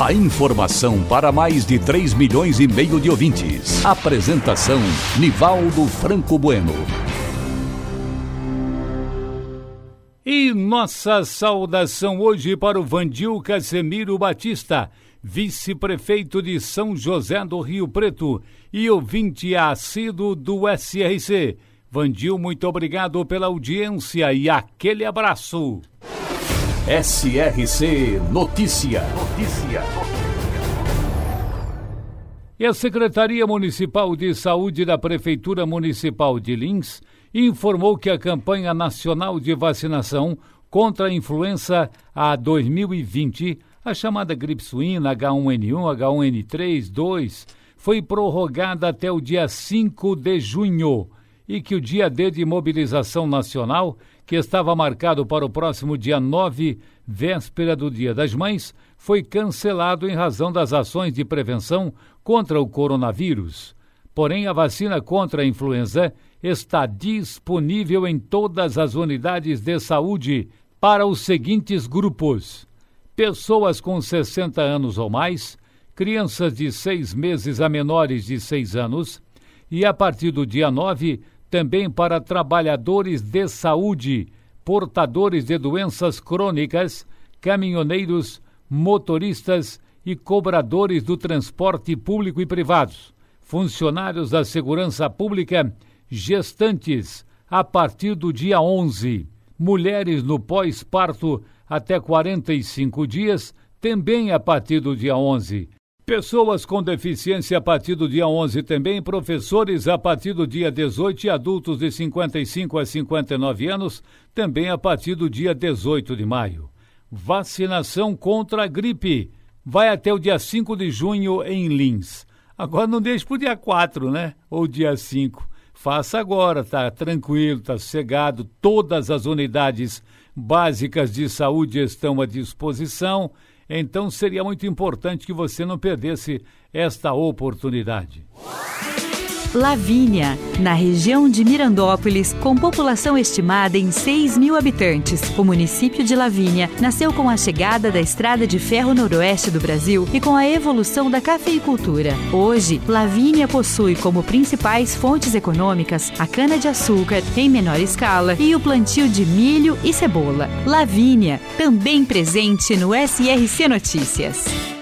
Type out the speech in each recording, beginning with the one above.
A informação para mais de 3 milhões e meio de ouvintes. Apresentação Nivaldo Franco Bueno. E nossa saudação hoje para o Vandil Casemiro Batista, vice-prefeito de São José do Rio Preto e ouvinte assíduo do SRC. Vandil, muito obrigado pela audiência e aquele abraço. SRC Notícia. Notícia. E a Secretaria Municipal de Saúde da Prefeitura Municipal de Lins informou que a campanha nacional de vacinação contra a influenza A 2020, a chamada gripe suína H1N1, H1N3, 2, foi prorrogada até o dia 5 de junho e que o dia D de mobilização nacional, que estava marcado para o próximo dia 9, véspera do Dia das Mães, foi cancelado em razão das ações de prevenção contra o coronavírus. Porém, a vacina contra a influenza está disponível em todas as unidades de saúde para os seguintes grupos: pessoas com 60 anos ou mais, crianças de seis meses a menores de seis anos, e a partir do dia 9, também para trabalhadores de saúde, portadores de doenças crônicas, caminhoneiros, motoristas e cobradores do transporte público e privados, funcionários da segurança pública, gestantes, a partir do dia 11, mulheres no pós-parto até 45 dias, também a partir do dia 11, Pessoas com deficiência a partir do dia 11 também, professores a partir do dia 18 e adultos de 55 a 59 anos também a partir do dia 18 de maio. Vacinação contra a gripe vai até o dia 5 de junho em Lins. Agora não deixe para o dia 4, né? Ou dia 5. Faça agora, tá tranquilo, tá sossegado. Todas as unidades básicas de saúde estão à disposição então seria muito importante que você não perdesse esta oportunidade. Lavínia, na região de Mirandópolis, com população estimada em 6 mil habitantes. O município de Lavínia nasceu com a chegada da Estrada de Ferro Noroeste do Brasil e com a evolução da cafeicultura. Hoje, Lavínia possui como principais fontes econômicas a cana-de-açúcar em menor escala e o plantio de milho e cebola. Lavínia, também presente no SRC Notícias.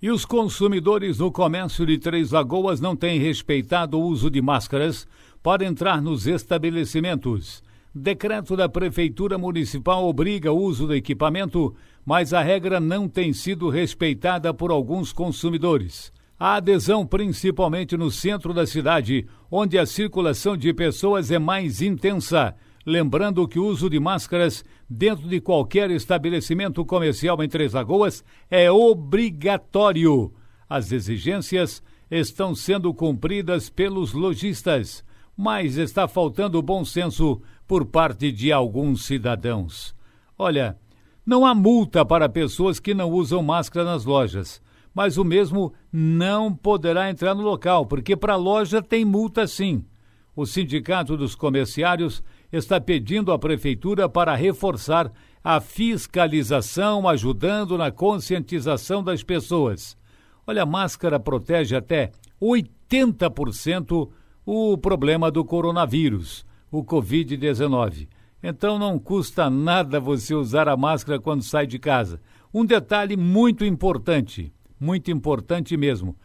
E os consumidores no comércio de Três Lagoas não têm respeitado o uso de máscaras para entrar nos estabelecimentos. Decreto da Prefeitura Municipal obriga o uso do equipamento, mas a regra não tem sido respeitada por alguns consumidores. A adesão, principalmente no centro da cidade, onde a circulação de pessoas é mais intensa, lembrando que o uso de máscaras dentro de qualquer estabelecimento comercial em Três Lagoas é obrigatório. As exigências estão sendo cumpridas pelos lojistas, mas está faltando bom senso por parte de alguns cidadãos. Olha, não há multa para pessoas que não usam máscara nas lojas, mas o mesmo não poderá entrar no local, porque para a loja tem multa sim. O Sindicato dos Comerciários está pedindo à Prefeitura para reforçar a fiscalização, ajudando na conscientização das pessoas. Olha, a máscara protege até 80% o problema do coronavírus, o Covid-19. Então não custa nada você usar a máscara quando sai de casa. Um detalhe muito importante, muito importante mesmo: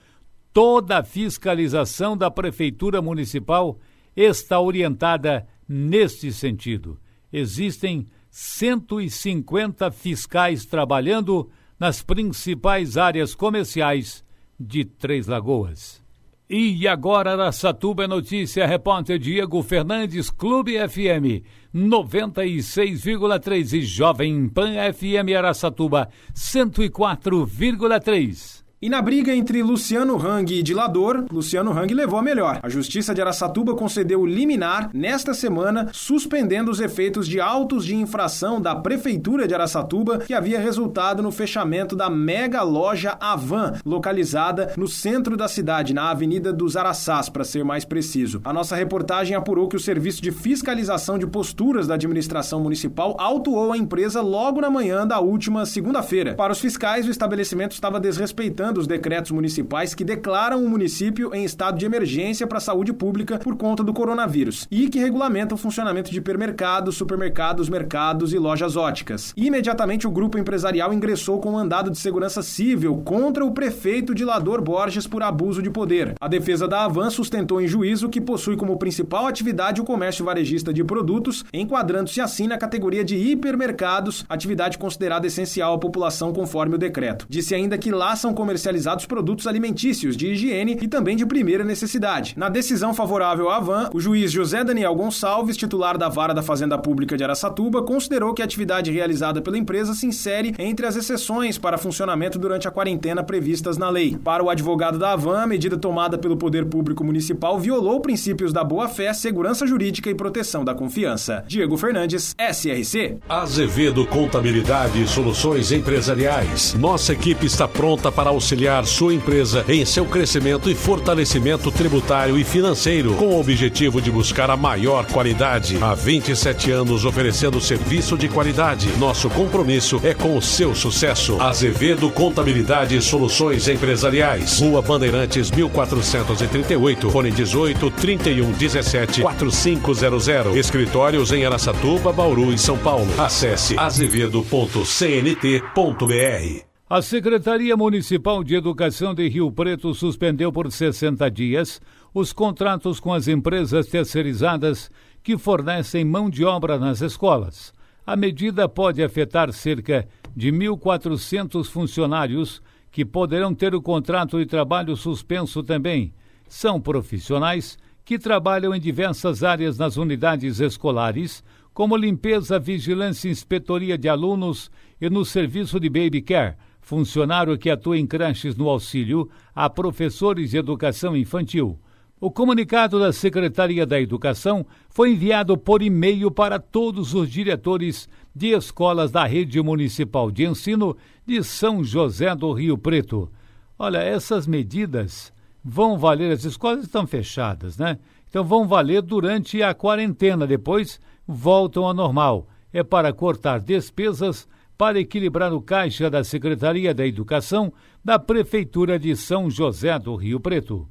toda a fiscalização da Prefeitura Municipal está orientada neste sentido. Existem 150 fiscais trabalhando nas principais áreas comerciais de Três Lagoas. E agora Araçatuba é notícia, repórter Diego Fernandes, Clube FM 96,3 e Jovem Pan FM Araçatuba 104,3. E na briga entre Luciano Hang e Dilador, Luciano Hang levou a melhor. A Justiça de Araçatuba concedeu liminar nesta semana, suspendendo os efeitos de autos de infração da Prefeitura de Araçatuba, que havia resultado no fechamento da mega loja Avan, localizada no centro da cidade, na Avenida dos Araçás, para ser mais preciso. A nossa reportagem apurou que o Serviço de Fiscalização de Posturas da Administração Municipal autuou a empresa logo na manhã da última segunda-feira. Para os fiscais, o estabelecimento estava desrespeitando os decretos municipais que declaram o município em estado de emergência para a saúde pública por conta do coronavírus e que regulamentam o funcionamento de hipermercados, supermercados, mercados e lojas óticas. Imediatamente, o grupo empresarial ingressou com um mandado de segurança civil contra o prefeito Dilador Borges por abuso de poder. A defesa da Avan sustentou em juízo que possui como principal atividade o comércio varejista de produtos, enquadrando-se assim na categoria de hipermercados, atividade considerada essencial à população conforme o decreto. Disse ainda que lá são comercializados comercializados produtos alimentícios de higiene e também de primeira necessidade. Na decisão favorável à Van, o juiz José Daniel Gonçalves, titular da Vara da Fazenda Pública de Araçatuba, considerou que a atividade realizada pela empresa se insere entre as exceções para funcionamento durante a quarentena previstas na lei. Para o advogado da Avan, a medida tomada pelo Poder Público Municipal violou princípios da boa-fé, segurança jurídica e proteção da confiança. Diego Fernandes, SRC. Azevedo Contabilidade e Soluções Empresariais. Nossa equipe está pronta para auxiliar auxiliar sua empresa em seu crescimento e fortalecimento tributário e financeiro, com o objetivo de buscar a maior qualidade. Há 27 anos oferecendo serviço de qualidade. Nosso compromisso é com o seu sucesso. Azevedo Contabilidade e Soluções Empresariais. Rua Bandeirantes 1438, fone 18 31 17 4500. Escritórios em Araçatuba, Bauru e São Paulo. Acesse azevedo.cnt.br. A Secretaria Municipal de Educação de Rio Preto suspendeu por 60 dias os contratos com as empresas terceirizadas que fornecem mão de obra nas escolas. A medida pode afetar cerca de 1.400 funcionários que poderão ter o contrato de trabalho suspenso também. São profissionais que trabalham em diversas áreas nas unidades escolares, como limpeza, vigilância e inspetoria de alunos e no serviço de baby care funcionário que atua em creches no auxílio a professores de educação infantil. O comunicado da Secretaria da Educação foi enviado por e-mail para todos os diretores de escolas da Rede Municipal de Ensino de São José do Rio Preto. Olha, essas medidas vão valer, as escolas estão fechadas, né? Então vão valer durante a quarentena, depois voltam ao normal. É para cortar despesas para equilibrar o caixa da Secretaria da Educação da Prefeitura de São José do Rio Preto.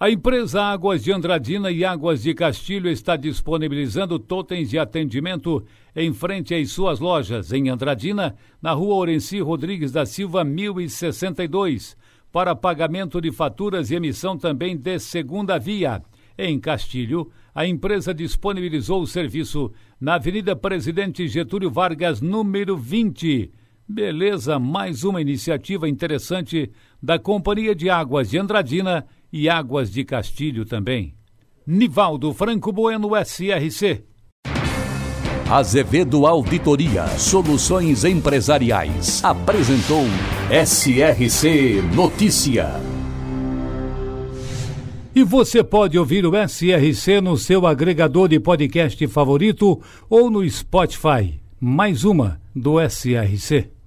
A empresa Águas de Andradina e Águas de Castilho está disponibilizando totens de atendimento em frente às suas lojas em Andradina, na rua Orenci Rodrigues da Silva, 1062, para pagamento de faturas e emissão também de segunda via. Em Castilho, a empresa disponibilizou o serviço na Avenida Presidente Getúlio Vargas, número 20. Beleza, mais uma iniciativa interessante da Companhia de Águas de Andradina e Águas de Castilho também. Nivaldo Franco Bueno, SRC. Azevedo Auditoria Soluções Empresariais apresentou SRC Notícia. E você pode ouvir o SRC no seu agregador de podcast favorito ou no Spotify. Mais uma do SRC.